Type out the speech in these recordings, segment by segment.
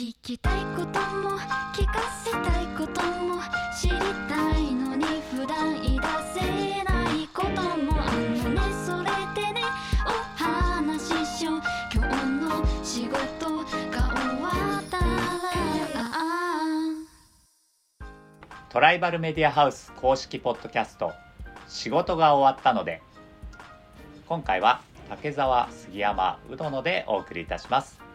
聞きたいことも聞かせたいことも知りたいのに普段言い出せないこともあのね。それでねお話ししよう。今日の仕事が終わったら。トライバルメディアハウス公式ポッドキャスト。仕事が終わったので。今回は竹澤杉山うどのでお送りいたします。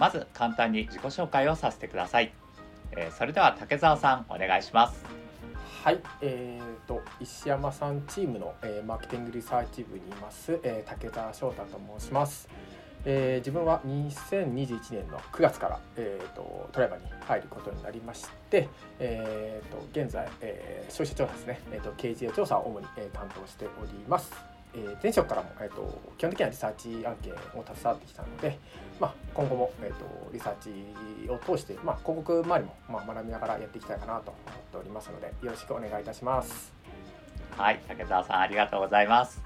まず簡単に自己紹介をさせてください、えーそれでは竹澤さんお願いします。はい、えー、と石山さんチームの、えーマーケティングリサーチ部にいます、えー竹澤翔太と申します、えー自分は2021年の9月から、えー、とトライバーに入ることになりまして、えー、と現在、えー消費者調査ですね、えー、と KGA 調査を主に、えー担当しております。えー前職からも、えー、と基本的にはリサーチ案件を携わってきたので、まあ、今後も、えー、とリサーチを通して、まあ、広告周りも、まあ、学びながらやっていきたいかなと思っておりますのでよろしくお願いいたします。はい竹澤さんありがとうございます、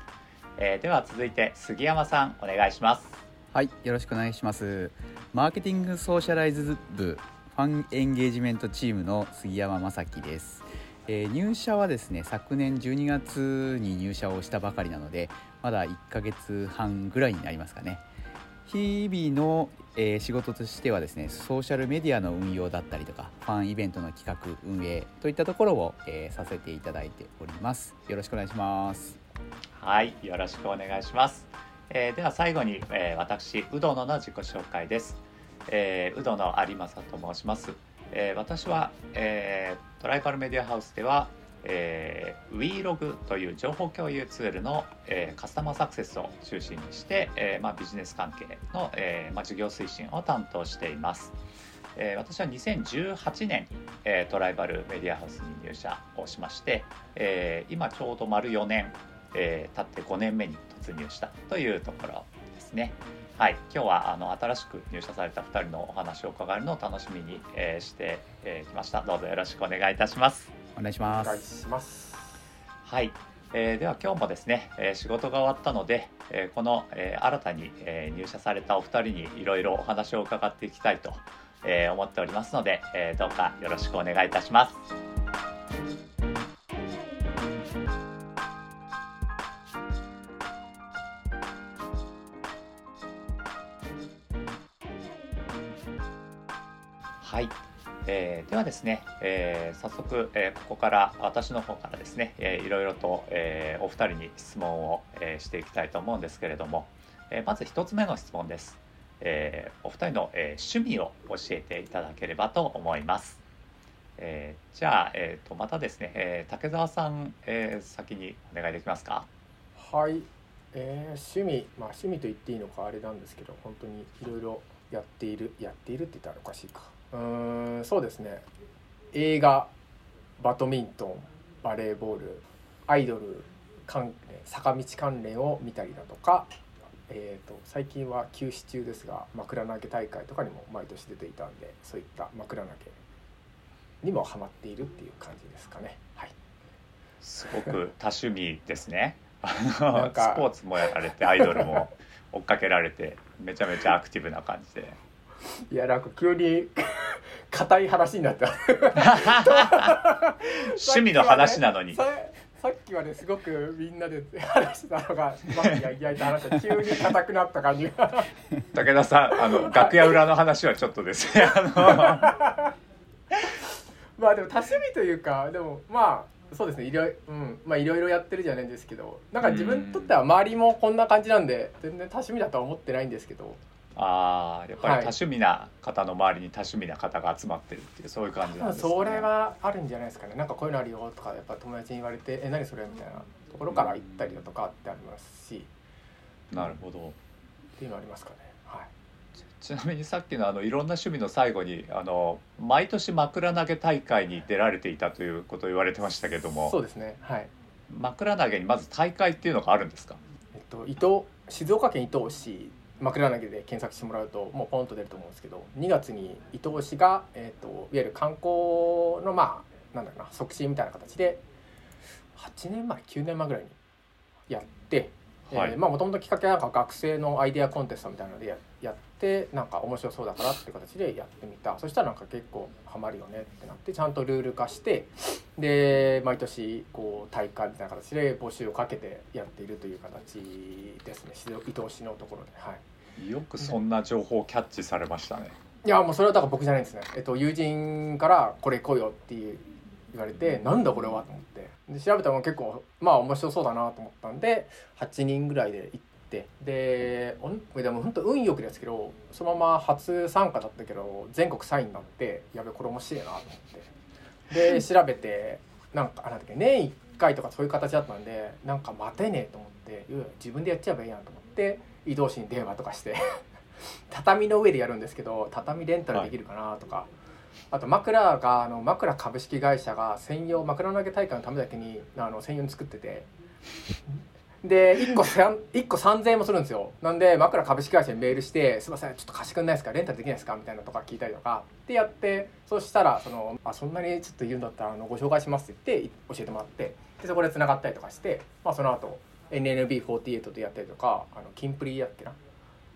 えーでは続いて杉山さんお願いしますはい、よろしくお願いします。マーケティングソーシャライズ部ファンエンゲージメントチームの杉山正樹です。えー入社はですね、昨年12月に入社をしたばかりなので、まだ1ヶ月半ぐらいになりますかね。日々の、えー仕事としてはですね、ソーシャルメディアの運用だったりとか、ファンイベントの企画運営といったところを、えーさせていただいております。よろしくお願いします。はい、よろしくお願いします。えーでは最後に、えー私うどのの自己紹介です。えーうどの有正と申します。えー私は、えートライバルメディアハウスでは、えー、WeLog という情報共有ツールの、えーカスタマーサクセスを中心にして、えーまあ、ビジネス関係の、えーまあ、事業推進を担当しています。えー私は2018年に、えートライバルメディアハウスに入社をしまして、えー今ちょうど丸4年えー経って5年目に突入したというところですね。はい、今日はあの新しく入社された2人のお話を伺えるのを楽しみに、えーしてき、えー来ました。どうぞよろしくお願いいたします。お願いしお願い。します。はい、えーでは今日もですね、えー仕事が終わったので、えーこの、えー新たに、えー入社されたお二人にいろいろお話を伺っていきたいと、えー思っておりますので、えーどうかよろしくお願いいたします。はい、えーではですね、えー早速、えーここから私の方からですね、えーいろいろと、えーお二人に質問を、えーしていきたいと思うんですけれども、えーまず一つ目の質問です、えーお二人の、えー趣味を教えていただければと思います、えーじゃあ、えーとまたですね、えー竹澤さん、えー先にお願いできますか？はい、えー趣味、まあ、趣味と言っていいのかあれなんですけど本当にいろいろやっているやっているって言ったらおかしいか。うーんそうですね。映画バドミントンバレーボールアイドル関連坂道関連を見たりだとか、えー、と最近は休止中ですが枕投げ大会とかにも毎年出ていたんでそういった枕投げにもハマっているっていう感じですかね。はい。すごく多趣味ですね。スポーツもやられてアイドルも追っかけられてめちゃめちゃアクティブな感じでいやなんか急に 硬い話になった。趣味の話なのに、ささっきはねすごくみんなで話してたのがまあいやいやいや話した。急に硬くなった感じが。武田さんあの楽屋裏の話はちょっとですね あ まあでも多趣味というかでもまあそうですねいろいろ、うん、まあいろいろやってるじゃないんですけどなんか自分にとっては周りもこんな感じなんで全然多趣味だとは思ってないんですけどのあーやっぱりはい。多趣味な方の周りに多趣味な方が集まってるっていうそういう感じなんですね。それはあるんじゃないですかね。なんかこういうのあるよとかやっぱ友達に言われて「え何それ?」みたいなところから行ったりだとかってありますし。なるほど。っていうのありますかね。はい。ちなみにさっきのあのいろんな趣味の最後にあの毎年枕投げ大会に出られていたということを言われてましたけども。そうですね。はい。枕投げにまず大会っていうのがあるんですか？えっと伊東静岡県伊東市枕投げで検索してもらうともうポンと出ると思うんですけど2月に伊東市が、えっと、いわゆる観光のまあなんだろうな促進みたいな形で8年前9年前ぐらいにやってもともときっかけはなんか学生のアイデアコンテストみたいなのでややってなんか面白そうだからっていう形でやってみた。そしたらなんか結構ハマるよねってなってちゃんとルール化してで毎年こう大会みたいな形で募集をかけてやっているという形ですね。伊藤氏のところで。はい。よくそんな情報をキャッチされましたね。いやもうそれはだから僕じゃないんですね、えっと、友人から「これ来いよ」っていう言われて「なんだこれは?」と思って。で調べたら結構まあ面白そうだなと思ったんで8人ぐらいで行って。でおんでも本当運よくですけどそのまま初参加だったけど全国3位になってやべこれ面白いなと思って。で 調べてなんかあなんだっけ年1回とかそういう形だったんでなんか待てねえと思って自分でやっちゃえばいいやんと思って移動士に電話とかして。畳の上でやるんですけど畳レンタルできるかなとか、あと枕があの枕株式会社が専用枕投げ大会のためだけにあの専用に作ってて で1個1個3000円もするんですよ。なんで枕株式会社にメールして「すいませんちょっと貸してくんないですか？レンタルできないですか?」みたいなとか聞いたりとか。でやってそしたらそのあそんなにちょっと言うんだったらあのご紹介しますって言って教えてもらって。でそこでつながったりとかして、まあ、その後 NNB48 とやったりとかあのキンプリやっけな。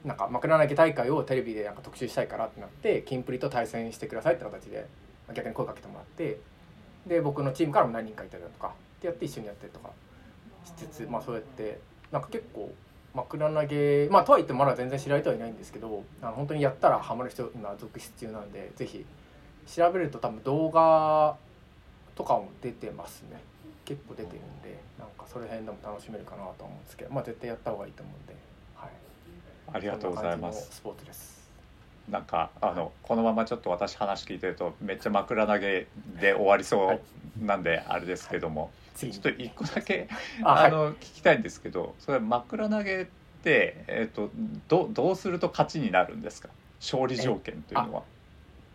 なんか枕投げ大会をテレビでなんか特集したいからってなってキンプリと対戦してくださいって形で逆に声かけてもらって。で僕のチームからも何人かいたりだとか。ってやって一緒にやったりとか。しつつまあそうやってなんか結構枕投げまあとはいってもまだ全然知られてはいないんですけどあの本当にやったらハマる人今続出中なんでぜひ調べると多分動画とかも出てますね。結構出てるんでなんかその辺でも楽しめるかなと思うんですけどまあ絶対やった方がいいと思うんではい。ありがとうございます。スポーツです。なんかあのこのままちょっと私話聞いてるとめっちゃ枕投げで終わりそうなんであれですけども、次ちょっと一個だけ あはい。聞きたいんですけどそれ枕投げって、えー、とどどうすると勝ちになるんですか？勝利条件というのは。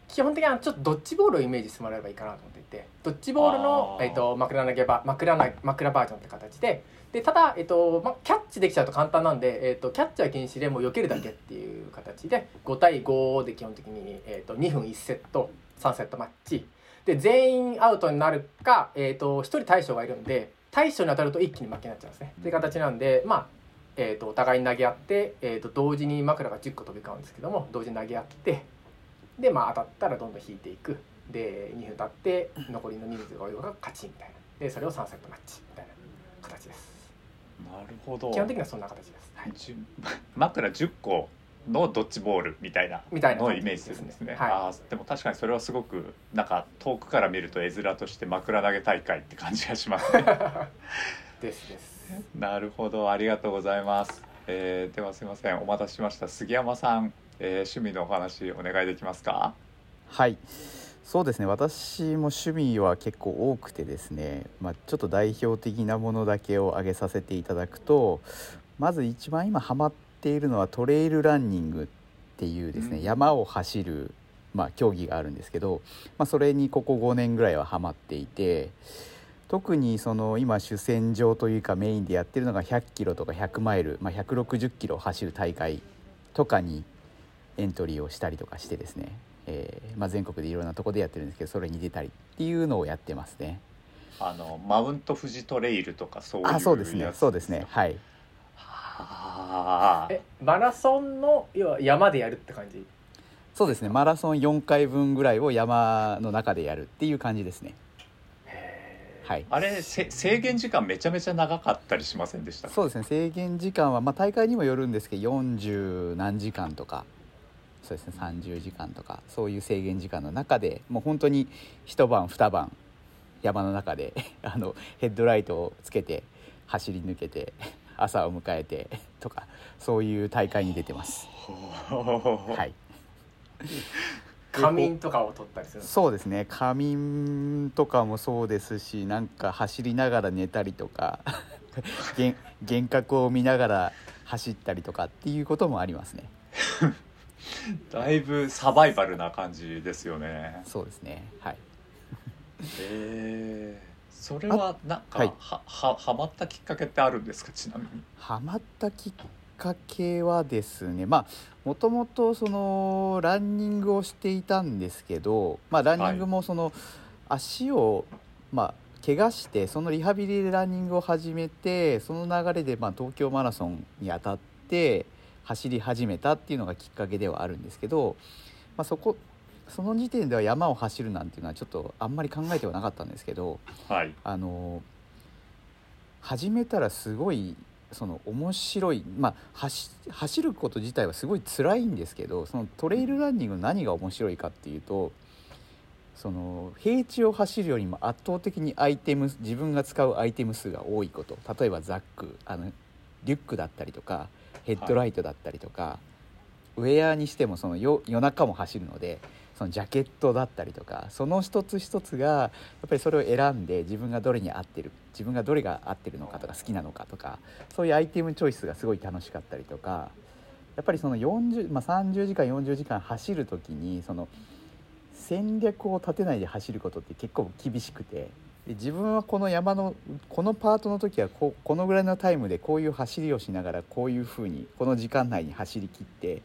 基本的にはちょっとドッジボールをイメージしてもらえばいいかなと思っていてドッジボールのえっと枕投げば枕な枕バージョンって形ででただ、えっとま、キャッチできちゃうと簡単なんで、えっと、キャッチは禁止でもう避けるだけっていう形で5対5で基本的に、えっと、2分1セット3セットマッチで全員アウトになるか、えっと、1人大将がいるんで大将に当たると一気に負けになっちゃうんですね。っていう形なんでまあえー、とお互いに投げ合って、えー、と同時に枕が10個飛び交うんですけども同時に投げ合ってでまあ当たったらどんどん引いていく。で2分経って残りの人数が多い方が勝ちみたいな。でそれを3セットマッチみたいな形です。なるほど。基本的にはそんな形です、はい、枕10個のドッジボールみたいなみたいな感じのをイメージするんですね。はいあーでも確かにそれはすごくなんか遠くから見ると絵面として枕投げ大会って感じがしますね。ですですなるほどありがとうございます。えーではすみませんお待たせしました杉山さん、えー趣味のお話お願いできますか？はいそうですね私も趣味は結構多くてですね、まあ、ちょっと代表的なものだけを挙げさせていただくとまず一番今ハマっているのはトレイルランニングっていうですね、うん。山を走る、まあ、競技があるんですけど、まあ、それにここ5年ぐらいはハマっていて特にその今主戦場というかメインでやってるのが100キロとか100マイル、まあ、160キロ走る大会とかにエントリーをしたりとかしてですね、えーまあ、全国でいろんなとこでやってるんですけどそれに出たりっていうのをやってますね。あのマウント富士トレイルとかそういうやつあそうですね。そうですね。はいはあえマラソンの要は山でやるって感じ？そうですね。マラソン4回分ぐらいを山の中でやるっていう感じですね。へはい。あれせ制限時間めちゃめちゃ長かったりしませんでした？そうですね。制限時間は、まあ、大会にもよるんですけど40何時間とか。そうですね。30時間とか。そういう制限時間の中でもう本当に一晩二晩山の中で あのヘッドライトをつけて走り抜けて朝を迎えて とかそういう大会に出てます。ははい。仮眠とかを取ったりするそうですね。仮眠とかもそうですしなんか走りながら寝たりとか 幻幻覚を見ながら走ったりとかっていうこともありますね。だいぶサバイバルな感じですよね。そうですね。はい。えー、それはなんかはいはははまったきっかけってあるんですか？ちなみに。ハマったきっかけはですねまあもともとそのランニングをしていたんですけどまあランニングもその足をまあ怪我してそのリハビリでランニングを始めてその流れでまあ東京マラソンに当たって走り始めたっていうのがきっかけではあるんですけど、まあ、そこその時点では山を走るなんていうのはちょっとあんまり考えてはなかったんですけどはい。あの始めたらすごいその面白い、まあ、走走ること自体はすごい辛いんですけどそのトレイルランニングの何が面白いかっていうとその平地を走るよりも圧倒的にアイテム自分が使うアイテム数が多いこと。例えばザックあのリュックだったりとかヘッドライトだったりとか、ウェアにしてもその夜夜中も走るのでそのジャケットだったりとかその一つ一つがやっぱりそれを選んで自分がどれに合ってる自分がどれが合ってるのかとか好きなのかとかそういうアイテムチョイスがすごい楽しかったりとかやっぱりその40、まあ、30時間40時間走る時にその戦略を立てないで走ることって結構厳しくて自分はこの山のこのパートの時はここのぐらいのタイムでこういう走りをしながらこういうふうにこの時間内に走り切って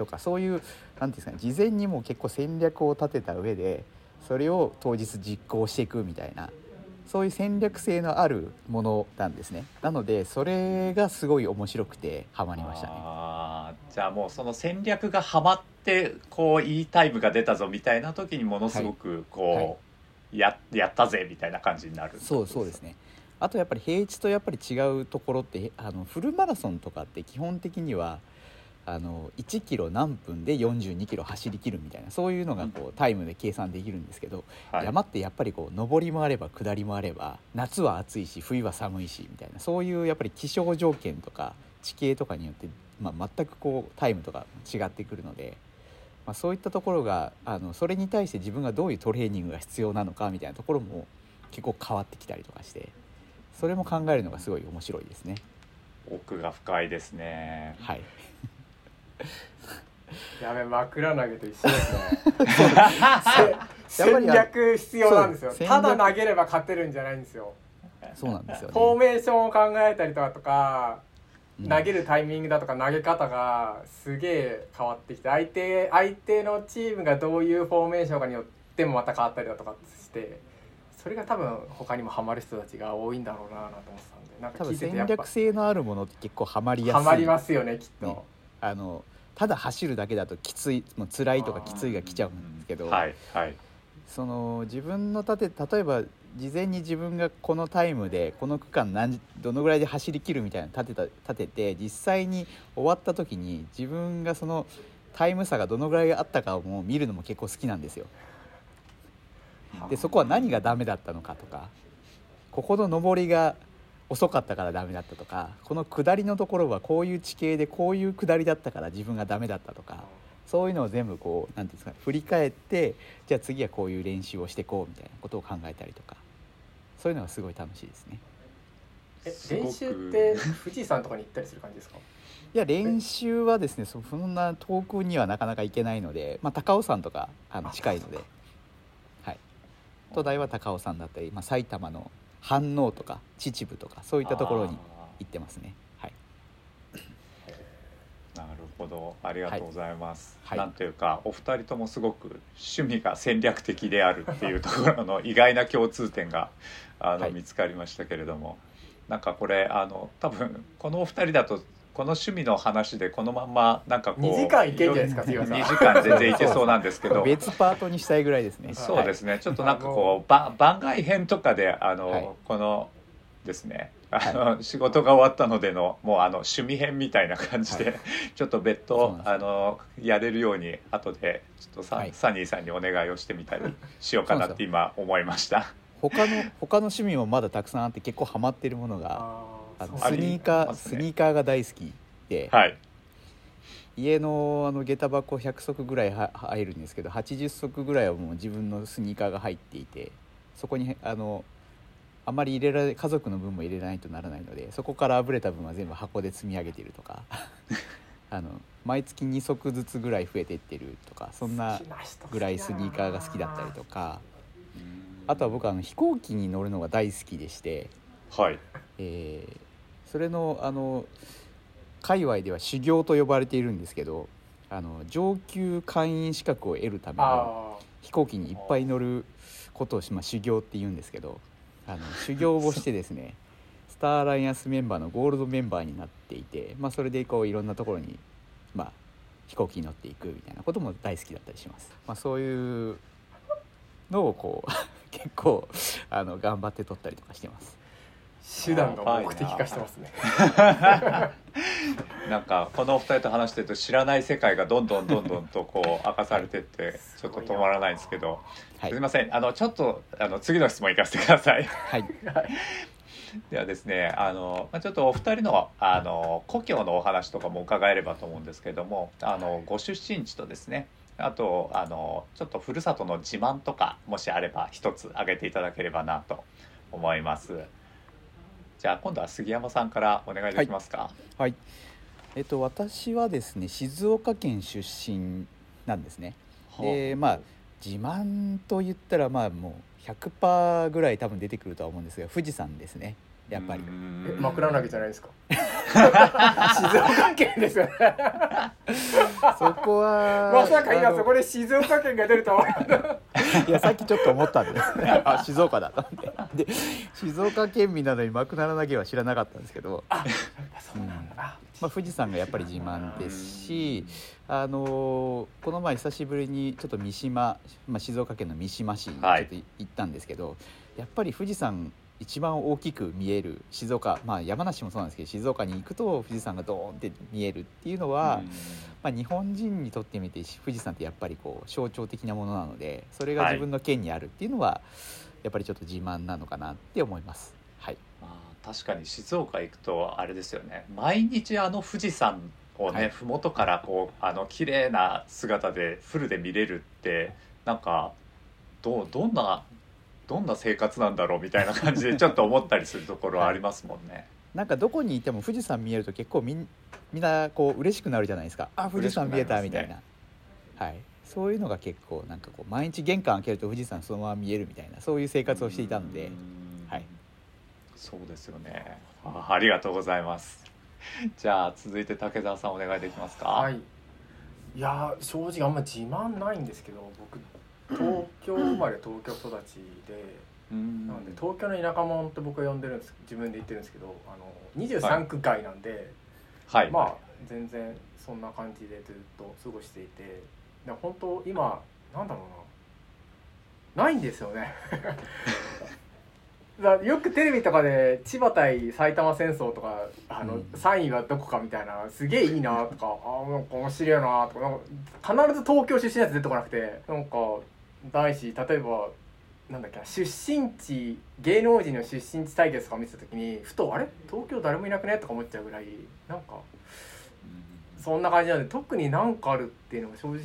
とかそういう何ていうんですかね事前にもう結構戦略を立てた上でそれを当日実行していくみたいなそういう戦略性のあるものなんですね。なのでそれがすごい面白くてハマりましたね。あーじゃあもうその戦略がはまってこういいタイムが出たぞみたいな時にものすごくこう、はい。ややったぜみたいな感じになるそうそうですね。あとやっぱり平地とやっぱり違うところってあのフルマラソンとかって基本的にはあの1キロ何分で42キロ走りきるみたいなそういうのがこうタイムで計算できるんですけど、はい。山ってやっぱりこう上りもあれば下りもあれば夏は暑いし冬は寒いしみたいなそういうやっぱり気象条件とか地形とかによって、まあ、全くこうタイムとか違ってくるので、まあ、そういったところがあのそれに対して自分がどういうトレーニングが必要なのかみたいなところも結構変わってきたりとかしてそれも考えるのがすごい面白いですね。奥が深いですね。はい、やべ枕投げと一緒ですね。戦り略必要なんですよ。た略だ投げれば勝てるんじゃないんですよ。そうなんですよね。フォーメーションを考えたりとかとかうん。投げるタイミングだとか投げ方がすげえ変わってきて相手相手のチームがどういうフォーメーションかによってもまた変わったりだとかしてそれが多分他にもハマる人たちが多いんだろうなと思ってたんでなんか聞いててやっぱ戦略性のあるものって結構ハマりやすい。ハマりますよねきっと、ね。あのただ走るだけだときついもう辛いとかきついが来ちゃうんですけど、はいはいその自分の立て例えば事前に自分がこのタイムでこの区間何どのぐらいで走り切るみたいなの立てた立てて実際に終わった時に自分がそのタイム差がどのぐらいあったかをもう見るのも結構好きなんですよ。でそこは何がダメだったのかとかここの上りが遅かったからダメだったとかこの下りのところはこういう地形でこういう下りだったから自分がダメだったとかそういうのを全部こうなんていうんですか振り返ってじゃあ次はこういう練習をしていこうみたいなことを考えたりとかそういうのがすごい楽しいですね。え練習って富士山とかに行ったりする感じですか？いや練習はですねそそんな遠くにはなかなか行けないので、まあ、高尾山とかあの近いので、はい、都大は高尾山だったり、まあ、埼玉の飯能とか秩父とかそういったところに行ってますね。はい。なるほど。ありがとうございます、はい。なんというかお二人ともすごく趣味が戦略的であるっていうところの 意外な共通点があの、はい。見つかりましたけれども。なんかこれあの多分このお二人だとこの趣味の話でこのまんまなんかこう2時間いけんじゃないですか杉浦さん。2時間全然いけそうなんですけど。別パートにしたいぐらいですね。そうですね、ちょっとなんかこうば番外編とかであの、はい。このですね。あの、仕事が終わったのでのもうあの趣味編みたいな感じで、はちょっと別途あのやれるように後でちょっとサ,、はい。サニーさんにお願いをしてみたりしようかなって今思いました。他の他の趣味もまだたくさんあって結構ハマってるものがああのスニーカー、ね。スニーカーが大好きで、はい、家のあの下駄箱100足ぐらいは入るんですけど80足ぐらいはもう自分のスニーカーが入っていてそこにあのあまり入れられ家族の分も入れないとならないのでそこからあぶれた分は全部箱で積み上げてるとか。あの毎月2足ずつぐらい増えていってるとかそんなぐらいスニーカーが好きだったりとか。あとは僕あの飛行機に乗るのが大好きでして。はい、えーそれのあの界隈では修行と呼ばれているんですけどあの上級会員資格を得るためのあ飛行機にいっぱい乗ることをし、まあ、修行って言うんですけどあの修行をしてですね スターアライアンスメンバーのゴールドメンバーになっていて、まあ、それでこういろんなところに、まあ、飛行機に乗っていくみたいなことも大好きだったりします。まあ、そういうのをこう 結構あの頑張って撮ったりとかしてます。手段が目的化してますね。なんかこのお二人と話してると知らない世界がどんどんどんどんとこう明かされてって ちょっと止まらないんですけど、はい。すみません。あのちょっとあの次の質問いかせてください。はい、ではですねあの、まあ、ちょっとお二人のあの故郷のお話とかも伺えればと思うんですけどもあのご出身地とですねあとあのちょっとふるさとの自慢とかもしあれば一つ挙げていただければなと思います。じゃあ今度は杉山さんからお願いできますか？はいえっと、私はですね静岡県出身なんですね。でまあ自慢と言ったらまあもう100%ぐらい多分出てくるとは思うんですが富士山ですねやっぱり。え枕投げじゃないですか？静岡県ですよね。そこはまさか今そこで静岡県が出るとは思わなかっいやさっきちょっと思ったんで。あ静岡だと思って。で静岡県民なのに枕投げは知らなかったんですけど、たそうなんだ。まあ、富士山がやっぱり自慢ですし、あのーこの前久しぶりにちょっと三島、まあ、静岡県の三島市にちょはいっと行ったんですけど、やっぱり富士山一番大きく見える静岡、まあ、山梨もそうなんですけど静岡に行くと富士山がドーンって見えるっていうのは、まあ、日本人にとってみて富士山ってやっぱりこう象徴的なものなのでそれが自分の県にあるっていうのは、やっぱりちょっと自慢なのかなって思います。はい、まあ、確かに静岡行くとあれですよね。毎日あの富士山をね、はい。麓からこうあの綺麗な姿でフルで見れるってなんかどうどんなどんな生活なんだろうみたいな感じでちょっと思ったりするところはありますもんね。なんかどこにいても富士山見えると結構みんみんなこう嬉しくなるじゃないですか。あ富士山見えたみたいな。はい、そういうのが結構なんかこう毎日玄関開けると富士山そのまま見えるみたいなそういう生活をしていたので。うん。はい。そうですよね。あありがとうございます。じゃあ続いて竹澤さんお願いできますか？はい。いやー正直あんま自慢ないんですけど僕東京生まれ東京育ちでうん。なので東京の田舎者って僕は呼んでるんです自分で言ってるんですけどあの23区外なんで、はい。まあ全然そんな感じでずっと過ごしていてで本当今なんだろうな。ないんですよね。だよくテレビとかで千葉対埼玉戦争とかあの、うん。3位はどこかみたいなすげえいいなとかあなんか面白いなとかなんか必ず東京出身のやつ出てこなくてなんかないし例えばなんだっけな出身地芸能人の出身地対決とか見てた時にふとあれ？東京誰もいなくね？とか思っちゃうぐらいなんかそんな感じなんで特に何かあるっていうのが正直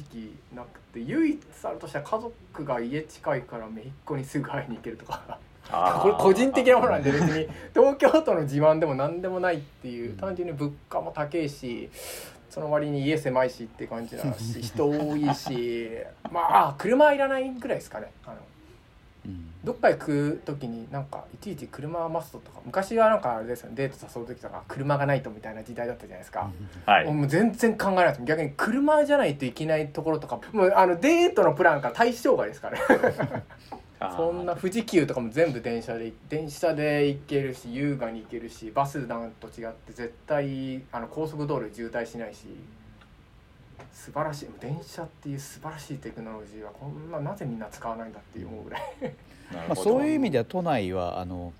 なくて唯一あるとしたら家族が家近いから姪っ子にすぐ会いに行けるとか。これ個人的なものなんで別に。東京都の自慢でも何でもないっていう単純に物価も高いしその割に家狭いしって感じだし 人多いしまああ車いらないぐらいですかね。あのうん。どっか行く時になんかいちいち車マストとか昔はなんかあれですよね。デート誘う時とか車がないとみたいな時代だったじゃないですか。はい。もう全然考えないです逆に車じゃないといけないところとかもうあのデートのプランから対象外ですからね そんな富士急とかも全部電車で電車で行けるし優雅に行けるしバスなんと違って絶対あの高速道路渋滞しないし素晴らしい。電車っていう素晴らしいテクノロジーはこんななぜみんな使わないんだっていう思うぐらい。まあ、なるほど。そういう意味では都内はあの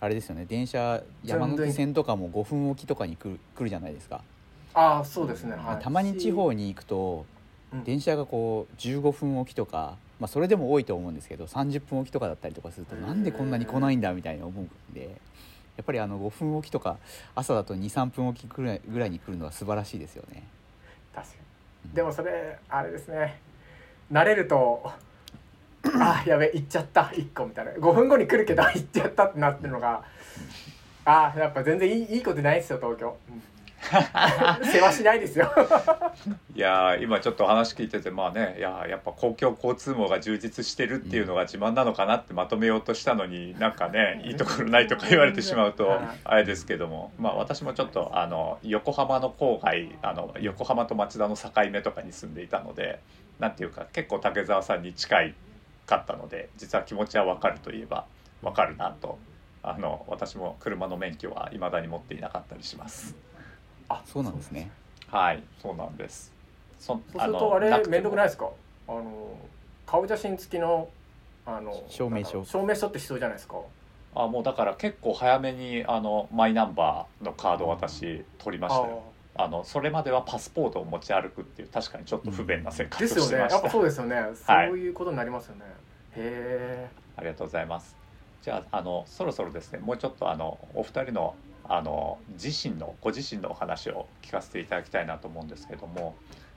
あれですよね電車山手線とかも5分おきとかに来る来るじゃないですか、ああそうですね、はい、たまに地方に行くとうん。電車がこう15分おきとか、まあ、それでも多いと思うんですけど30分おきとかだったりとかするとなんでこんなに来ないんだみたいに思うんでやっぱりあの5分おきとか朝だと23分おきぐらいぐらいに来るのは素晴らしいですよね。確かに。でもそれあれですね。慣れるとあやべ行っちゃった。1個みたいな。5分後に来るけど行っちゃったってなってるのがあやっぱ全然いいいいことないですよ東京、うん 世話しないですよ。いやー今ちょっと話聞いててまあねいやーやっぱ公共交通網が充実してるっていうのが自慢なのかなってまとめようとしたのになんかね いいところないとか言われてしまうとあれですけども。まあ私もちょっとあの横浜の郊外あの横浜と町田の境目とかに住んでいたのでなんていうか結構竹澤さんに近いかったので実は気持ちはわかるといえばわかるなとあの私も車の免許は未だに持っていなかったりしますあそうなんですね。はいそうなんです。そそうするとあれ面倒くないいですか？あの顔写真付きのあの証明書。証明書って必要じゃないですか？あもうだから結構早めにあのマイナンバーのカードを私取りましたよ。あのそれまではパスポートを持ち歩くっていう確かにちょっと不便な生活をですよしてました、ねやっぱそうですよね、そういうことになりますよね。へありがとうございます。じゃああのそろそろですねもうちょっとあのお二人のあの自身のご自身のお話を聞かせていただきたいなと思うんですけども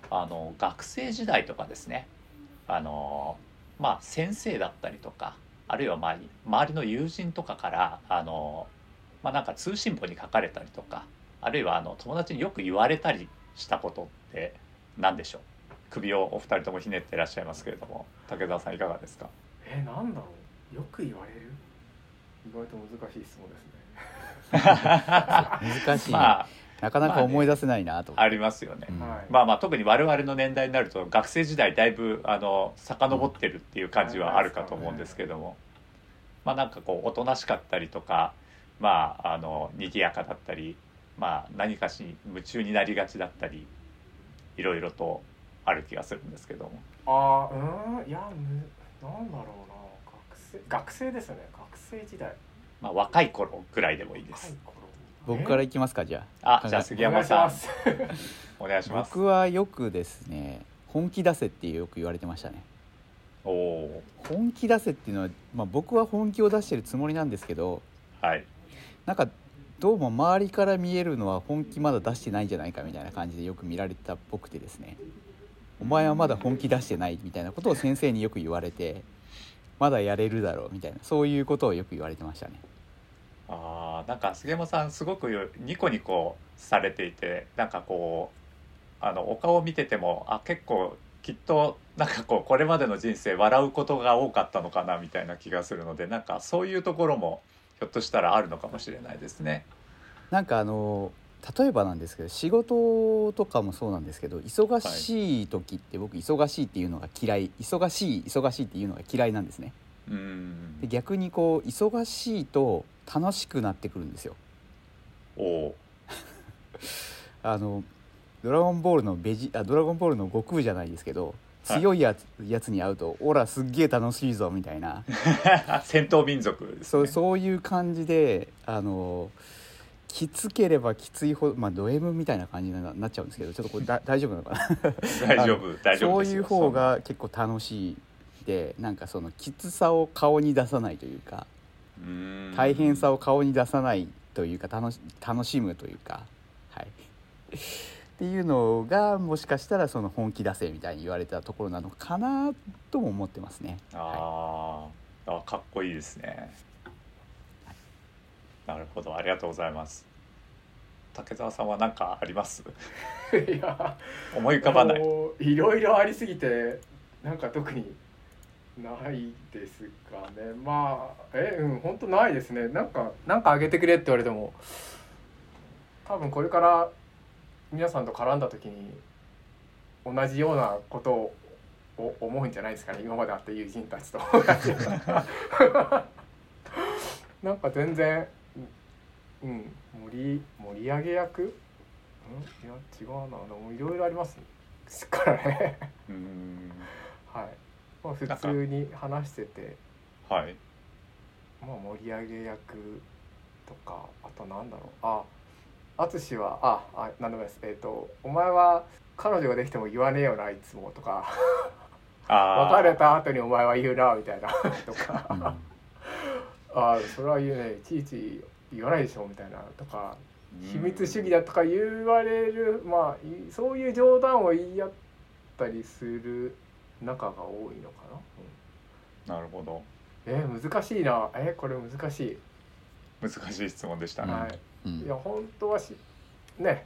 あの学生時代とかですねあのまあ先生だったりとかあるいはまあ周りの友人とかからあのまあなんか通信簿に書かれたりとかあるいはあの友達によく言われたりしたことって何でしょう？首をお二人ともひねっていらっしゃいますけれども武澤さんいかがですか？えー、なんだろう。よく言われる？意外と難しい質問ですね。難しい、まあなかなか思い出せないなと、ありますよね、うん。はい。まあまあ特に我々の年代になると学生時代だいぶあの遡ってるっていう感じはあるかと思うんですけども、まあなんかこうおとなしかったりとかまああの賑やかだったりまあ何かしに夢中になりがちだったりいろいろとある気がするんですけども。ああうんいやむなんだろうな学生学生ですね学生時代まあ若い頃ぐらいでもいいです。僕からいきますかじゃあ。あじゃあ杉山さん。お願いします。僕はよくですね本気出せってよく言われてましたね。おお本気出せっていうのは、まあ、僕は本気を出してるつもりなんですけどーはい。なんかどうも周りから見えるのは本気まだ出してないんじゃないかみたいな感じでよく見られてたっぽくてですね。お前はまだ本気出してないみたいなことを先生によく言われてまだやれるだろうみたいなそういうことをよく言われてましたねあーなんか杉山さんすごくニコニコされていてなんかこうあのお顔見ててもあ結構きっとなんかこうこれまでの人生笑うことが多かったのかなみたいな気がするのでなんかそういうところもひょっとしたらあるのかもしれないですね。なんかあの例えばなんですけど仕事とかもそうなんですけど忙しい時って僕忙しいっていうのが嫌い忙しい忙しいっていうのが嫌いなんですねで逆にこう忙しいと楽しくなってくるんですよ。あのドラゴンボールのベジあドラゴンボールの悟空じゃないですけどはい。強いやつ,、やつに会うと「オラすっげえ楽しいぞ」みたいな。戦闘民族ね。そうそういう感じであのきつければきついほどまあド M みたいな感じにななっちゃうんですけどちょっとこれだ大丈夫なのかな？大丈夫大丈夫ですよそういう方が結構楽しいでなんかそのきつさを顔に出さないというか大変さを顔に出さないというか楽し楽しむというかはい っていうのがもしかしたらその本気出せみたいに言われたところなのかなとも思ってますね。はあーあかっこいいですね。なるほどありがとうございます。竹澤さんは何かあります？いや思い浮かばない。もういろいろありすぎてなんか特にないですかね。まあえうん本当ないですね。なんかなんかあげてくれって言われても多分これから皆さんと絡んだ時に同じようなことをを思うんじゃないですかね。今まで会った友人たちと。なんか全然うん盛り盛り上げ役？うん？いや違うな。でもいろいろありますからね。うーん。はい、まあ、普通に話してて、はい。まあ、盛り上げ役とかあとなんだろう。あ淳はああなんでもないです。えっ、とお前は彼女ができても言わねえよなあいつもとか。別れた後にお前は言うなみたいな とか。うん。あそれは言うね。いちいち言わないでしょみたいなとか。秘密主義だとか言われるまあいそういう冗談を言い合ったりする仲が多いのかな、うん。なるほど。えー難しいな。えーこれ難しい、難しい質問でした。ね。はい。うん。いや本当はしね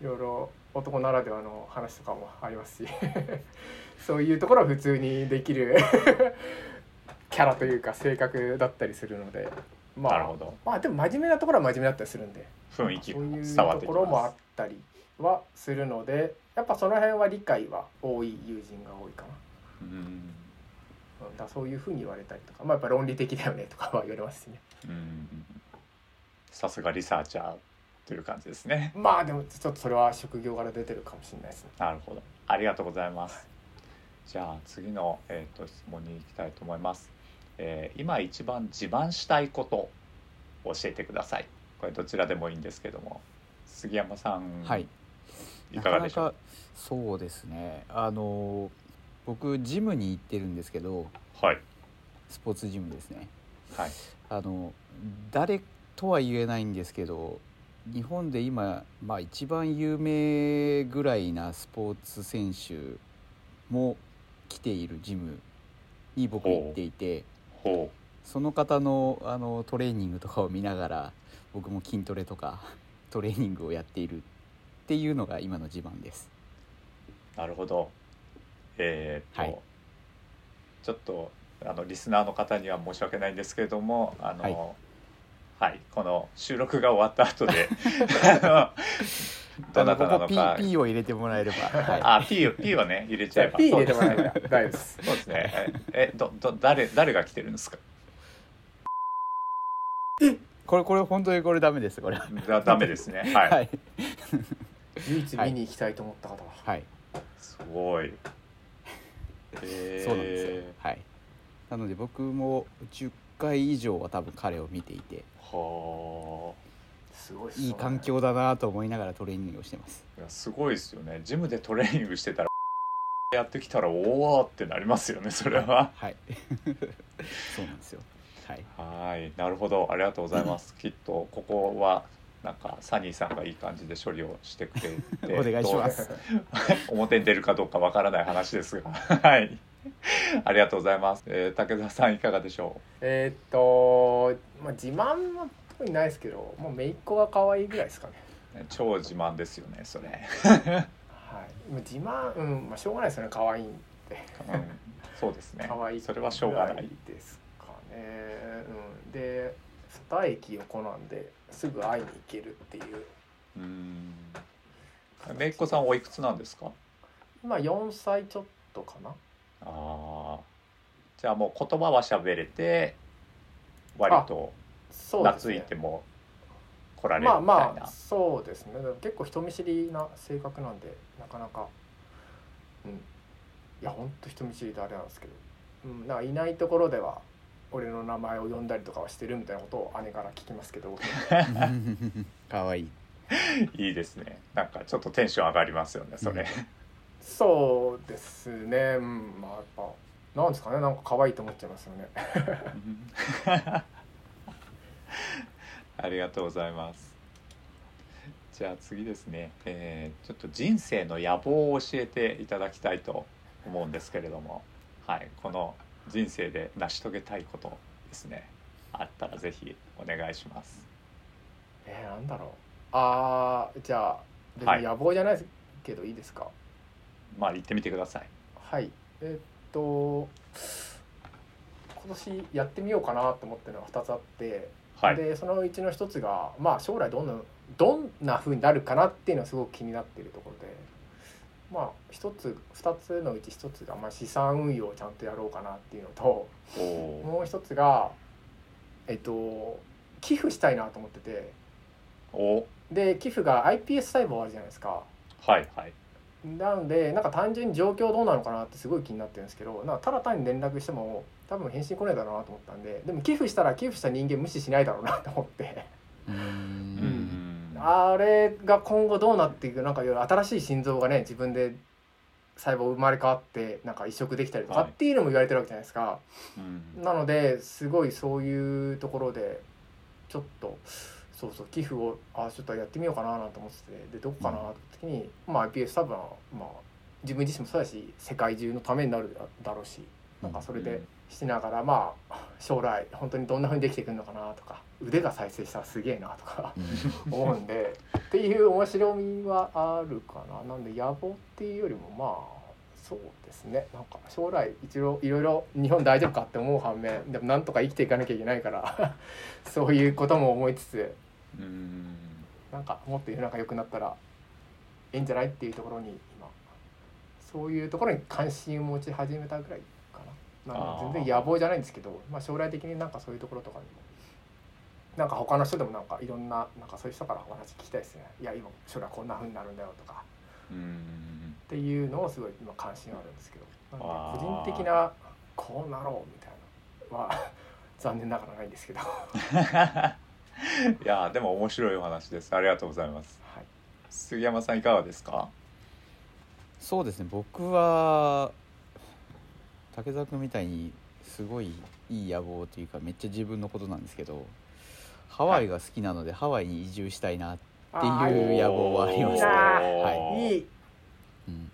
いろいろ男ならではの話とかもありますし。そういうところは普通にできる キャラというか性格だったりするので。まあなるほど。まあでも真面目なところは真面目だったりするんで。雰囲気そういう伝わってきところもあまったりはするのでやっぱその辺は理解は多い友人が多いかな。す。うん。うんだからそういうふうに言われたりとか、まあ、やっぱ論理的だよねとかは言われますしね。うん。さすがリサーチャーという感じですね。まあでもちょっとそれは職業柄出てるかもしれないですね。なるほど。ありがとうございます。じゃあ次の、えー、と質問に行きたいと思います、えー今一番自慢したいことを教えてください。これどちらでもいいんですけども。杉山さん、はい。いかがでしょう？なかなかそうですね。あの僕ジムに行ってるんですけどはい。スポーツジムですね。はい。あの誰とは言えないんですけど日本で今、まあ、一番有名ぐらいなスポーツ選手も来ているジムに僕行っていてほその方のあのトレーニングとかを見ながら僕も筋トレとかトレーニングをやっているっていうのが今の自慢です。うなるほどえーっと、はい。ちょっとあのリスナーの方には申し訳ないんですけれどもあの、はい。はい、この収録が終わった後で あのどなたなあのか P を入れてもらえれば、はい、あ P を P をね入れちゃえば。P 入れてもらえそう。ば大丈夫です。そうですね。ええどど誰誰が来てるんですか？これこれ本当にこれダメですこれは。だダメですね。はい、はい、唯一見に行きたいと思った方は、はい、すごいえー、そうなんですよ。はい。なので僕も10回以上は多分彼を見ていて。はすごいね。いい環境だなと思いながらトレーニングをしてます。あいやすごいですよね。ジムでトレーニングしてたら やってきたらおおってなりますよねそれは。はい。そうなんですよ。はい。はい。なるほど。ありがとうございます。きっとここはなんかサニーさんがいい感じで処理をしてくれて お願いします。表に出るかどうかわからない話ですが はい。ありがとうございます、えー、武田さんいかがでしょえーっと、まあ、自慢は特にないですけどもう姪っ子が可愛いぐらいですかね。うね超自慢ですよねそれ、はい。もう自慢うんまあしょうがないですよね可愛いんで。うん、そうですね。可愛いそれはしょうがない。ですかねうん。で二駅横なんですぐ会いに行けるっていううんめいっ子さんおいくつなんですか今4歳ちょっとかなああじゃあもう言葉は喋れて割と懐いても来られるみたいな、まあまあそうですね結構人見知りな性格なんでなかなかうんいやほんと人見知りであれなんですけど、うん、なんかいないところでは俺の名前を呼んだりとかはしてるみたいなことを姉から聞きますけど。かわいい。いいですね。なんかちょっとテンション上がりますよねそれ、そうですね。うんまあやっぱなんですかね。なんか可愛いと思っちゃいますよね。ありがとうございます。じゃあ次ですね、えーちょっと人生の野望を教えていただきたいと思うんですけれども。はいこの人生で成し遂げたいことですね。あったらぜひお願いします。えー、なんだろう。あーじゃあ野望じゃないけどいいですか？まあ言ってみてください。はい。えーっと今年やってみようかなと思ってるのが2つあって、はい。でそのうちの1つがまあ将来どんなどんな風になるかなっていうのはすごく気になっているところでまあ1つ2つのうち1つが、まあ、資産運用をちゃんとやろうかなっていうのともう1つがえっと寄付したいなと思ってて。お。で寄付が iPS 細胞あるじゃないですか。はいはい。なのでなんか単純に状況どうなのかなってすごい気になってるんですけどなんかただ単に連絡しても多分返信来ないだろうなと思ったんででも寄付したら寄付した人間無視しないだろうなと思って。うんあれが今後どうなっていくなんか新しい心臓がね自分で細胞生まれ変わってなんか移植できたりとかはい。っていうのも言われてるわけじゃないですか。うん。なのですごいそういうところでちょっとそうそう寄付をあちょっとやってみようかななんて思っててでどこかなって時に、まあ iPS 多分まあ自分自身もそうだし世界中のためになるだろうしなんかそれでしながらまあ将来本当にどんな風にできていくのかなとか腕が再生したらすげえなとかうん。思うんでっていう面白みはあるかな。なんで野望っていうよりもまあそうですね。なんか将来一応いろいろ日本大丈夫かって思う反面でもなんとか生きていかなきゃいけないから そういうことも思いつつうん。なんかもっと世の中良くなったらいいんじゃないっていうところに今そういうところに関心を持ち始めたぐらいかな。んあー。か全然野望じゃないんですけど、まあ、将来的になんかそういうところとかにもなんか他の人でもなんかいろんななんかそういう人からお話聞きたいですね。いや今将来こんな風になるんだよとか。うん。っていうのをすごい今関心があるんですけどなんあー。で個人的なこうなろうみたいなのは残念ながらないんですけど、は いやでも面白いお話です。ありがとうございます。杉山さんいかがですか？そうですね。僕は竹澤君みたいにすごいいい野望というかめっちゃ自分のことなんですけどハワイが好きなので、ハワイに移住したいな、あっていう野望はありますねいいなはい。いい。うん。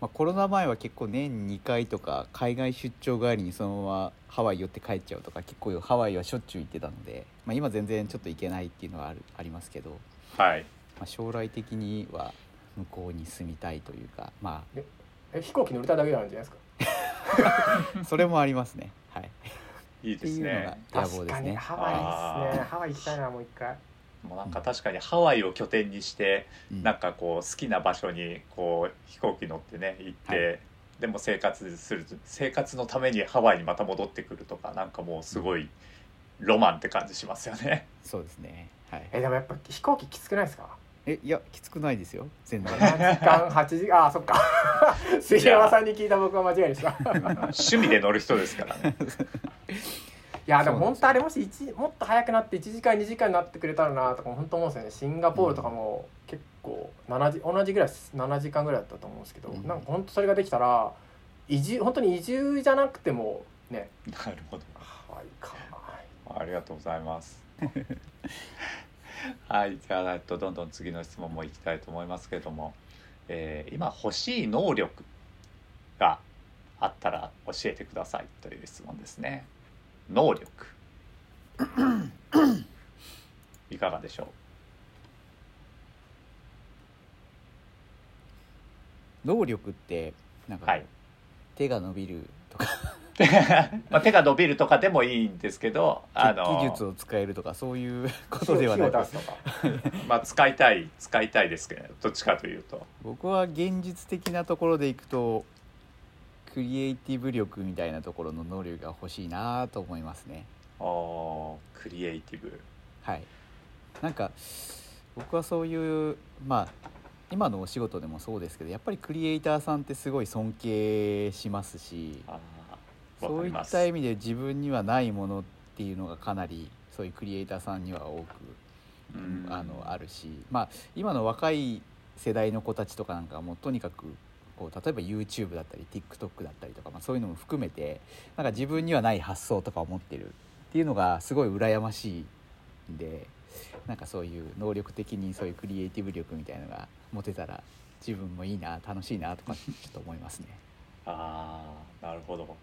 まあ、コロナ前は結構年2回とか海外出張帰りにそのままハワイ寄って帰っちゃうとか結構ハワイはしょっちゅう行ってたので、まあ、今全然ちょっと行けないっていうのはあるありますけど、はい。まあ、将来的には向こうに住みたいというかまえ飛行機乗れただけなんじゃないですか？あ それもありますね。はいいいですね。確かにハワイですね。ハワイ行きたいなもう一回。もうなんか確かにハワイを拠点にしてうん。なんかこう好きな場所にこう飛行機乗ってね行って、はでも生活する生活のためにハワイにまた戻ってくるとかなんかもうすごいロマンって感じしますよね。そうですね。はい。えでもやっぱ飛行機きつくないですか？えいやきつくないですよ。全然。7時間？8時？間あそっか。杉山さんに聞いた僕は間違いでした。い趣味で乗る人ですからね。やでも本当あれもし一もっと早くなって1時間2時間になってくれたらなとか本当思うんですよねシンガポールとかも結構7時同じぐらいです7時間ぐらいだったと思うんですけど、うんなんか本当それができたら移住本当に移住じゃなくてもねなるほど。ハワイかありがとうございます。はい、じゃあ、と、どんどん次の質問もいきたいと思いますけれども。えー今欲しい能力があったら教えてくださいという質問ですね。能力。いかがでしょ能力ってなんか、はい手が伸びるとかう。まあ、手が伸びるとかでもいいんですけど、あの技術を使えるとかそういう こ火とではなくまあ、使いたい、使いたいですけど、どっちかというと。僕は現実的なところでいくとクリエイティブ力みたいなところの能力が欲しいなと思いますね。おークリエイティブ。はい。なんか僕はそういうまあ今のお仕事でもそうですけどやっぱりクリエイターさんってすごい尊敬しますしそういった意味で自分にはないものっていうのがかなりそういうクリエイターさんには多くうん。あのあるし、まあ、今の若い世代の子たちとかなんかはもうとにかくこう例えば YouTube だったり TikTok だったりとか、まあ、そういうのも含めてなんか自分にはない発想とかを持ってるっていうのがすごい羨ましいんでなんかそういう能力的にそういうクリエイティブ力みたいのが持てたら自分もいいな楽しいなとかちょっと思いますね。ああなるほど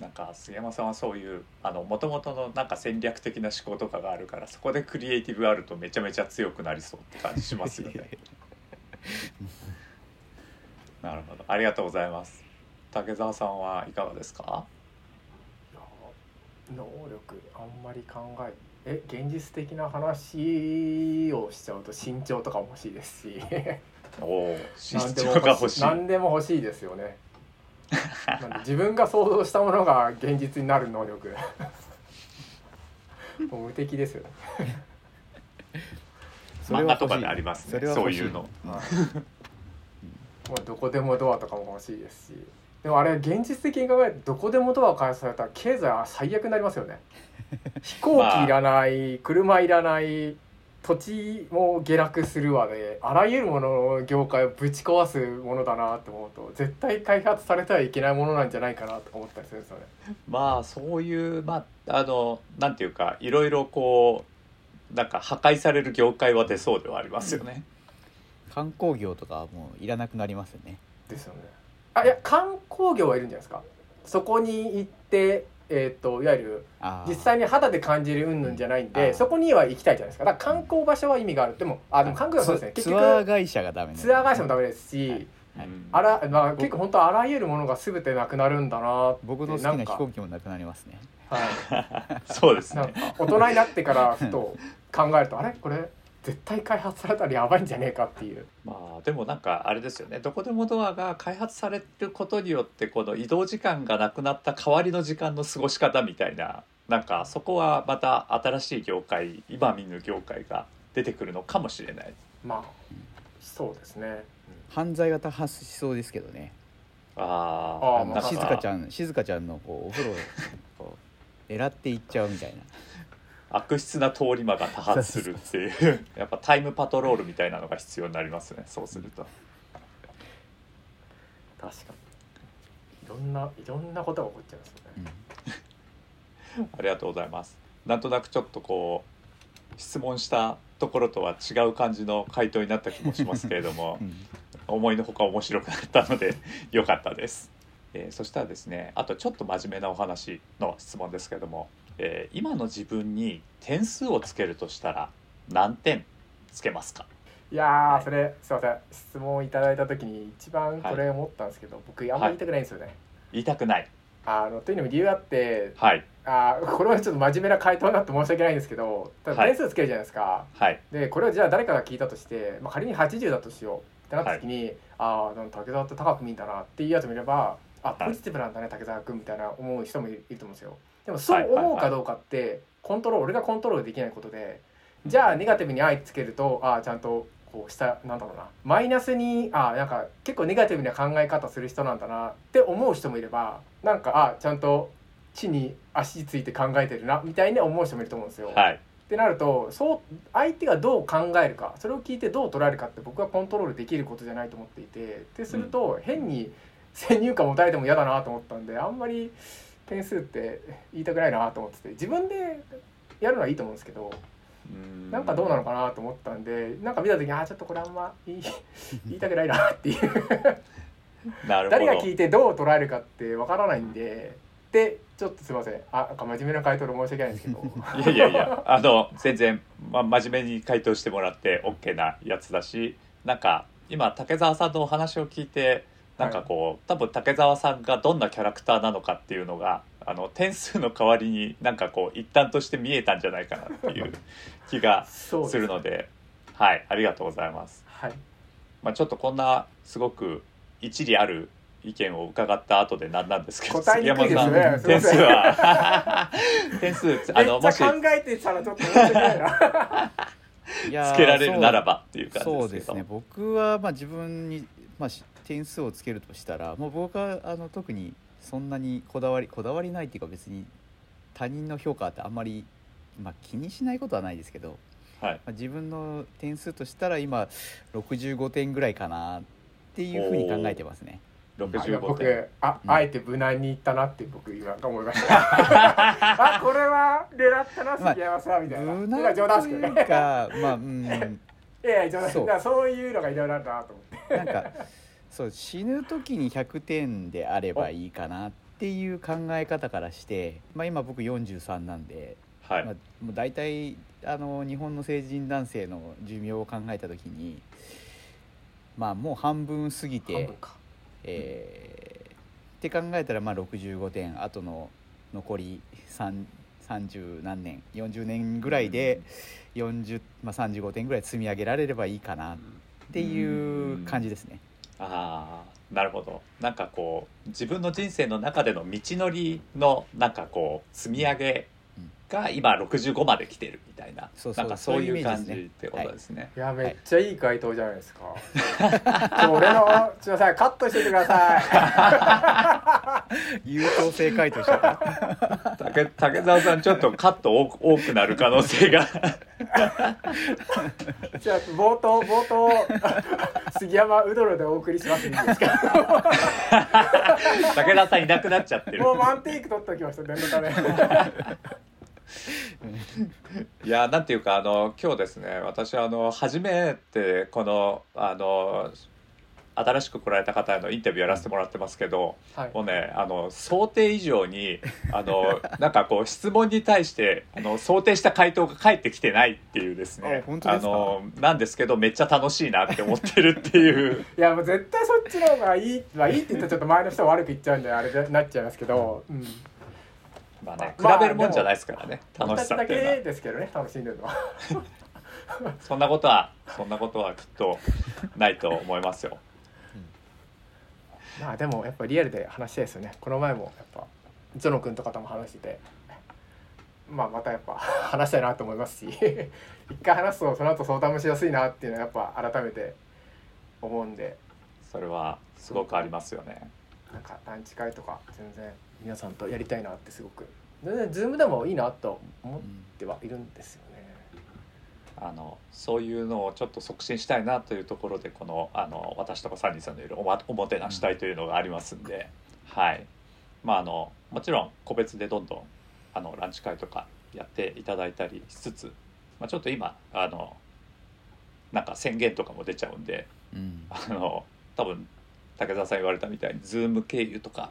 なんか杉山さんはそういうあの元々のなんか戦略的な思考とかがあるからそこでクリエイティブあるとめちゃめちゃ強くなりそうって感じしますよね なるほど。ありがとうございます。竹澤さんはいかがですか？能力あんまり考ええ現実的な話をしちゃうと身長とかも欲しいですし。おお身何でも長が欲しい何でも欲しいですよね。なんで自分が想像したものが現実になる能力。もう無敵ですよね。漫画とかでありますね。そういうのもうどこでもドアとかも欲しいですしでもあれ現実的に考えるとどこでもドア開発されたら経済は最悪になりますよね 飛行機いらない、車いらない土地も下落するわであらゆるものの業界をぶち壊すものだなって思うと絶対開発されてはいけないものなんじゃないかなとか思ったりするんですよね。まあそういうまああのなんていうかいろいろこうなんか破壊される業界は出そうではありますよね。観光業とかはもういらなくなりますよね。ですよね。あいや観光業はいるんじゃないですか。そこに行ってえっ、といわゆる実際に肌で感じる云々じゃないんあでー。そこには行きたいじゃないですか。だから観光場所は意味がある。でもあでも観光はそうですねツ結局ツアー会社がダメツアー会社もダメですし、はい。はい。うん。あら、まあ、結構本当あらゆるものが全てなくなるんだなって僕の好きな飛行機もなくなりますね。はい、そうですね。か大人になってからふと考えるとあれ？これ？絶対開発されたらやばいんじゃねえかっていう。まあでもなんかあれですよね。どこでもドアが開発されることによってこの移動時間がなくなった代わりの時間の過ごし方みたいな。なんかそこはまた新しい業界今見ぬ業界が出てくるのかもしれない。まあそうですね、犯罪が多発しそうですけどね。ああ静香ちゃん静香ちゃんのこうお風呂をこう 狙っていっちゃうみたいな悪質な通り魔が多発するっていう。やっぱタイムパトロールみたいなのが必要になりますね。そうすると。確かに。いろんないろんなことが起こっちゃいますよね、ありがとうございます。なんとなくちょっとこう質問したところとは違う感じの回答になった気もしますけれども うん。思いのほか面白くなったので 良かったです、えーそしたらですねあとちょっと真面目なお話の質問ですけれども、えー今の自分に点数をつけるとしたら何点つけますか？いやーそれすいません。質問いただいた時に一番これ思ったんですけど、僕あんまり言いたくないんですよね、言いたくない。あのというのも理由があってはい。あーこれはちょっと真面目な回答になって申し訳ないんですけどただはい。点数つけるじゃないですか、はい。でこれをじゃあ誰かが聞いたとして、まあ、仮に80だとしよう。ってなった時に、ああでも竹澤って高く見んだなっていうやつもいればあはい。ポジティブなんだね竹澤君みたいな思う人もいると思うんですよでもそう思うかどうかってコントロール俺がコントロールできないことでじゃあネガティブに愛つけるとああちゃんとこうしたなんだろうなマイナスにあなんか結構ネガティブな考え方する人なんだなって思う人もいればなんかあちゃんと地に足ついて考えてるなみたいに思う人もいると思うんですよ。はい。ってなるとそう相手がどう考えるかそれを聞いてどう捉えるかって僕はコントロールできることじゃないと思っていてってすると変に先入観持たれても嫌だなと思ったんであんまり点数って言いたくないなと思ってて自分でやるのはいいと思うんですけどうん。なんかどうなのかなと思ったんでなんか見た時にあーちょっとこれあんま言い 言いたくないなっていう。誰が聞いてどう捉えるかってわからないんででちょっとすいません。あ真面目な回答で申し訳ないんですけど。いやいやいやあの全然、ま、真面目に回答してもらって OK なやつだしなんか今竹澤さんのお話を聞いてなんかこう、多分竹澤さんがどんなキャラクターなのかっていうのがあの点数の代わりになんかこう一旦として見えたんじゃないかなっていう 気がすするのではい。ありがとうございます。はい。まあ、ちょっとこんなすごく一理ある意見を伺った後でなんなんですけどね。杉山さん点数は。点数あのもし考えてたらちょっとつけられるならばっていう感じですけど。ですね。僕はまあ自分に、まあ、し点数をつけるとしたらもう僕はあの特にそんなにこだわりこだわりないっていうか別に他人の評価ってあんまり、まあ、気にしないことはないですけど、はい。まあ、自分の点数としたら今65点ぐらいかなっていうふうに考えてますね。あいや65僕点。あうん。あえて無難に言ったなって僕今思いました。あこれは狙ったなまあ杉山さんみたいな、無今難冗談ですけど。ねまあうん。いやいや冗談。そう。そういうのがいろいろあるなと思って。なんかそう死ぬ時に100点であればいいかなっていう考え方からして、まあ、今僕43なんで、はい、まあ、もう大体あの日本の成人男性の寿命を考えた時にまあもう半分過ぎてえーって考えたらまあ65点あとの残り3 30何年40年ぐらいで40、まあ、35点ぐらい積み上げられればいいかなっていう感じですね。ああなるほど。なんかこう自分の人生の中での道のりのなんかこう積み上げが今65まで来てるみたいなそうそうなんかそういう感じってことですね。い。やめっちゃいい回答じゃないですか、ちょ俺のすいませんカットしててくださ 優等生回答しちゃった？竹竹澤さんちょっとカット多く多くなる可能性が。いじゃあ冒頭冒頭杉山うどろでお送りしますいいですか？武田さんいなくなっちゃってる。もうワンテイク取っておきました念のためいやなんていうかあの今日ですね私あの初めてこのあの新しく来られた方へのインタビューやらせてもらってますけど、はい。もうねあの想定以上にあのなんかこう質問に対してあの想定した回答が返ってきてないっていうですねあのなんですけどめっちゃ楽しいなって思ってるっていう。いやもう絶対そっちの方がいいまあいいって言ったらちょっと周りの人は悪く言っちゃうんであれになっちゃいますけど、うん、まあね比まあべるもんじゃないですからね、僕楽たちだしさっていうのは。けですけどね楽しんでるのはそんなことはそんなことはきっとないと思いますよ。まあでもやっぱリアルで話したいですよね。この前もやっぱゾノ君とかとも話してて。まあまたやっぱ話したいなと思いますし。一回話すとその後相談もしやすいなっていうのはやっぱ改めて思うんで。それはすごくありますよね。なんかランチ会とか全然皆さんとやりたいなってすごく。全然ズームでもいいなと思ってはいるんですよね。あのそういうのをちょっと促進したいなというところでこのあの私とかサニーさんのいるおまおもてなし隊というのがありますんで、はい。まああのもちろん個別でどんどんあのランチ会とかやっていただいたりしつつ、まあ、ちょっと今あのなんか宣言とかも出ちゃうんでうん。あの多分武田さん言われたみたいに Zoom 経由とか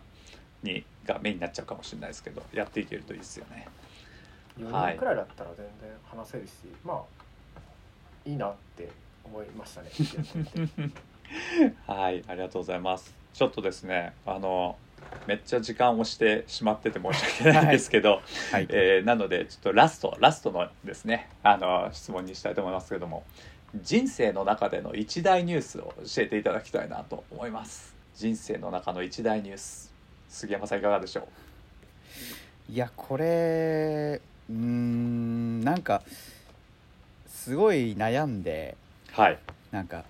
にがメインになっちゃうかもしれないですけどやっていけるといいですよね。4はい人くらいだったら全然話せるし、まあいいなって思いましたね。はい、ありがとうございます。ちょっとですね、あのめっちゃ時間をしてしまってて申し訳ないんですけど、はい、えーなのでちょっとラストラストのですね、あの質問にしたいと思いますけれども、人生の中での一大ニュースを教えていただきたいなと思います。人生の中の一大ニュース、杉山さんいかがでしょいやこれうーんなんかすごい悩んでう。はい、なんか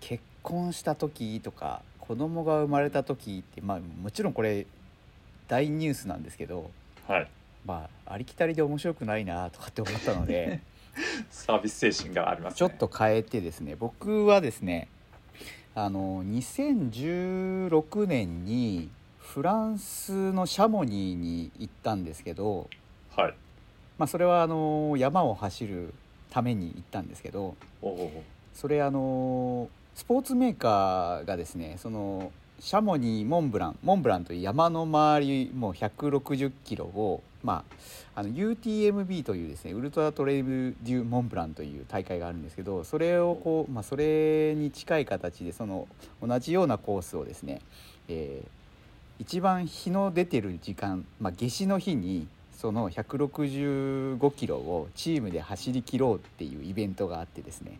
結婚した時とか子供が生まれた時ってまあもちろんこれ大ニュースなんですけどはい、まあありきたりで面白くないなとかって思ったので サービス精神がありますね。ちょっと変えてですね僕はですねあの2016年にフランスのシャモニーに行ったんですけど、はい、まあ、それはあの山を走るために行ったんですけどそれあのスポーツメーカーがですねそのシャモニーモンブランモンブランという山の周りもう160キロを、まあ、あの UTMB というですねウルトラトレイルデュモンブランという大会があるんですけどそれをこう、まあ、それに近い形でその同じようなコースをですね、えー一番日の出てる時間、まあ、夏至の日にその165キロをチームで走り切ろうっていうイベントがあってですね。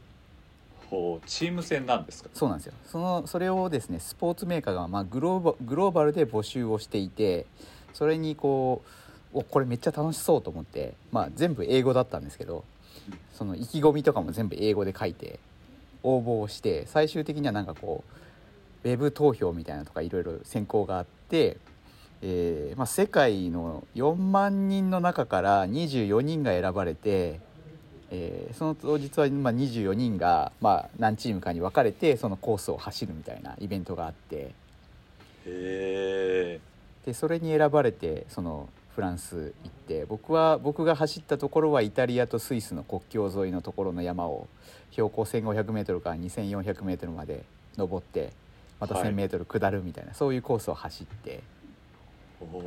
ほうチーム戦なんですか？そうなんですよそのそれをですねスポーツメーカーが、まあ、グローバグローバルで募集をしていてそれにこうおこれめっちゃ楽しそうと思って、まあ、全部英語だったんですけどその意気込みとかも全部英語で書いて応募をして最終的にはなんかこうウェブ投票みたいなとかいろいろ選考があって、えーまあ、世界の4万人の中から24人が選ばれて、えーその当日はまあ24人がまあ何チームかに分かれてそのコースを走るみたいなイベントがあって。でそれに選ばれてそのフランス行って僕は僕が走ったところはイタリアとスイスの国境沿いのところの山を標高 1500m から 2400m まで登ってまたはい。1000m 下るみたいな、そういうコースを走って。っ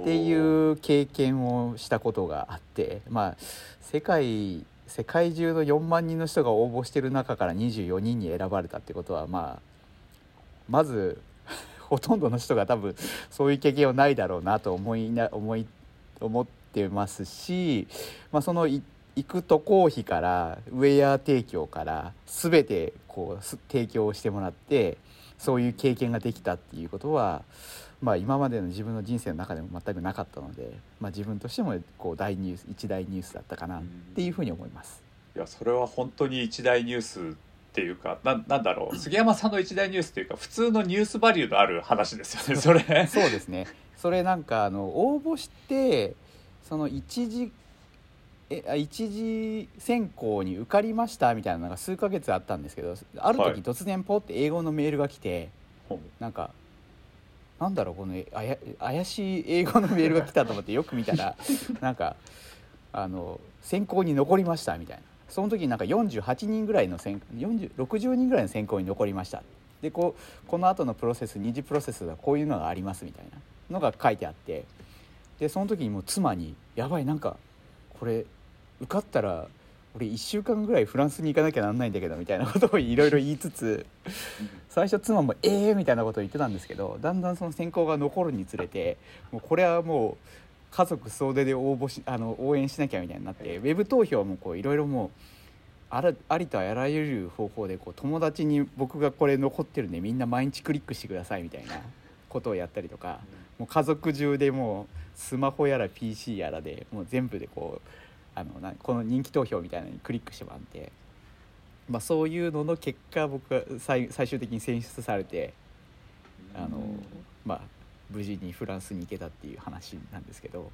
っていう経験をしたことがあってまあ世界世界中の4万人の人が応募してる中から24人に選ばれたってことはまあまず ほとんどの人が多分そういう経験はないだろうなと思いな思い思ってますし、まあ、その行く渡航費からウェア提供から全てこう提供してもらってそういう経験ができたっていうことは、まあ、今までの自分の人生の中でも全くなかったので、まあ、自分としてもこう大ニュース一大ニュースだったかなっていうふうに思います。いやそれは本当に一大ニュースっていうかななんだろう。杉山さんの一大ニュースっていうか普通のニュースバリューのある話ですよね それ。そうですね。それなんかあの応募してその一次えあ一次選考に受かりましたみたいなのが数ヶ月あったんですけどあるはい。時突然ポって英語のメールが来て、ほう。なんかなんだろうこのえあや怪しい英語のメールが来たと思ってよく見たら なんかあの選考に残りましたみたいな。その時になんか48人ぐらいの選40 60人ぐらいの選考に残りました。でこうこの後のプロセス二次プロセスではこういうのがありますみたいなのが書いてあって。でその時にもう妻に「やばいなんかこれ受かったら俺1週間ぐらいフランスに行かなきゃなんないんだけど」みたいなことをいろいろ言いつつ最初妻も「ええー!」みたいなことを言ってたんですけどだんだんその選考が残るにつれてもうこれはもう家族総出で応募しあの応援しなきゃみたいになってウェブ投票もこういろいろもあらありとあらゆる方法でこう友達に僕がこれ残ってるんでみんな毎日クリックしてくださいみたいなことをやったりとかもう家族中でもうスマホやら PC やらでもう全部でこうあのなこの人気投票みたいなのにクリックしてもらって、まあ、そういうのの結果僕は最最終的に選出されてあの、まあ、無事にフランスに行けたっていう話なんですけど。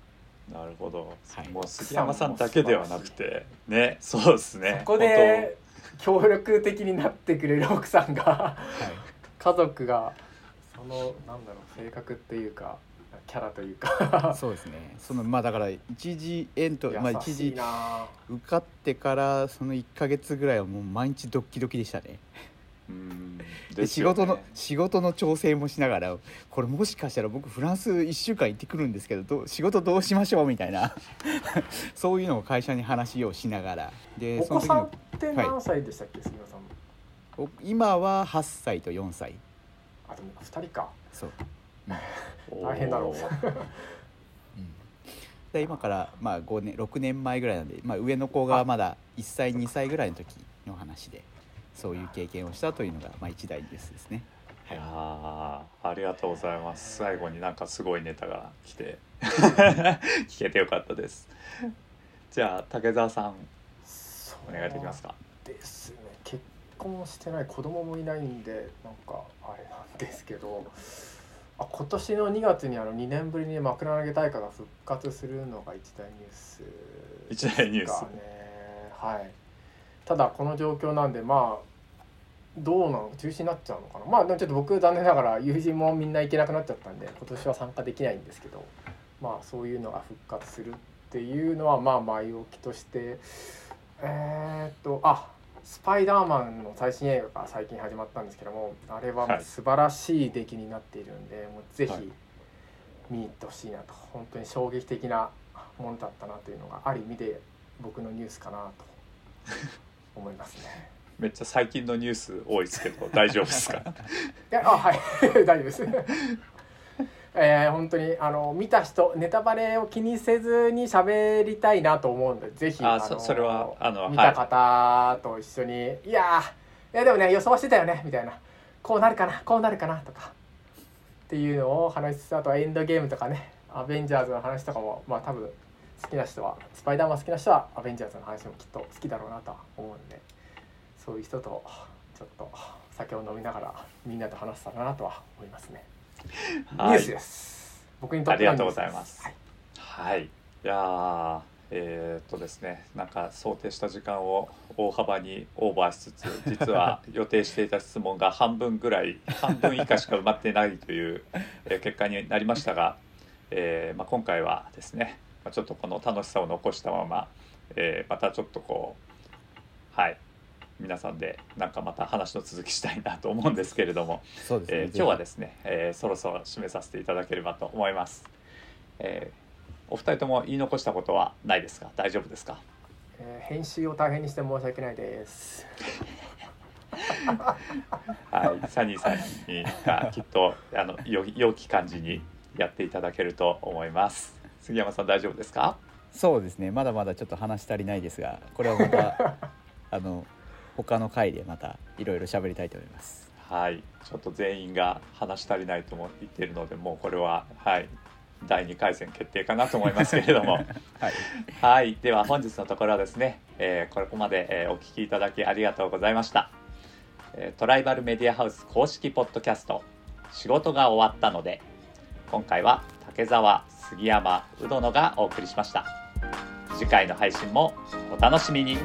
なるほど、はい。もう杉山さんだけではなくて。ね。そうですね。そこで協力的になってくれる奥さんがはい。家族が。そのなんだろう性格っていうかキャラというか。そうですね。そのまあだから一時エントまあ一時な受かってからその1か月ぐらいはもう毎日ドッキドキでしたね。うん。でね。仕事の仕事の調整もしながらこれもしかしたら僕フランス1週間行ってくるんですけどどう仕事どうしましょうみたいな。そういうのを会社に話をしながら。でおその時の子さんって何歳でしたっけ、杉村さん。お今は8歳と4歳。あでも2人か。そう、大変だろう。うん、で今からまあ5年6年前ぐらいなんで、まあ、上の子がまだ1歳2歳ぐらいの時の話でそういう経験をしたというのが、まあ、一大ニュースですね。いやーありがとうございます。最後になんかすごいネタが来て。聞けてよかったです。じゃあ竹澤さんお願いできますか？ですね。結婚してない子供もいないんでなんかあれなんですけどあ今年の2月にあの2年ぶりに枕投げ大会が復活するのが一大ニュース一大ニュース。ですかねはい。ただこの状況なんでまあどうなの？中止になっちゃうのかな？まあでもちょっと僕残念ながら友人もみんな行けなくなっちゃったんで今年は参加できないんですけどまあそういうのが復活するっていうのはまあ前置きとして。えー、っとあスパイダーマンの最新映画が最近始まったんですけどもあれは素晴らしい出来になっているんで、もうぜひはい。見に行ってほしいなと。本当に衝撃的なものだったなというのがある意味で僕のニュースかなと思いますね。めっちゃ最近のニュース多いですけど大丈夫ですか？いやあはい。大丈夫です。えー、本当にあの見た人ネタバレを気にせずに喋りたいなと思うのでぜひあのそそれはあの見た方と一緒に、い、やーいやでもね予想してたよねみたいな。こうなるかなこうなるかなとか。っていうのを話しつつあとはエンドゲームとかね。アベンジャーズの話とかもまあ多分好きな人はスパイダーマン好きな人はアベンジャーズの話もきっと好きだろうなとは思うんで。そういう人とちょっと酒を飲みながらみんなと話せたらなとは思いますね。ニュはいースです。僕にとってありがとうございます。はい。はい。いやーえーっとですねなんか想定した時間を大幅にオーバーしつつ 実は予定していた質問が半分ぐらい半分以下しか埋まってないという、えー結果になりましたが、えーまあ、今回はですね、まあ、ちょっとこの楽しさを残したまま、えーまたちょっとこうはい皆さんでなんかまた話の続きしたいなと思うんですけれども、ね、えー今日はですね、えーそろそろ締めさせていただければと思います、えーお二人とも言い残したことはないですか？大丈夫ですか？えー編集を大変にして申し訳ないです。はいサニーさんにがきっとあのよ良き感じにやっていただけると思います。杉山さん大丈夫ですか？そうですね。まだまだちょっと話足りないですがこれはまた あの他の回でまたいろいろ喋りたいと思います。はい。ちょっと全員が話足りないと思って言っているのでもうこれははい。第2回戦決定かなと思いますけれども。はい。はい、では本日のところはですね、えーここまで、えーお聞きいただきありがとうございました、えートライバルメディアハウス公式ポッドキャスト仕事が終わったので今回は竹澤杉山うどのがお送りしました。次回の配信もお楽しみに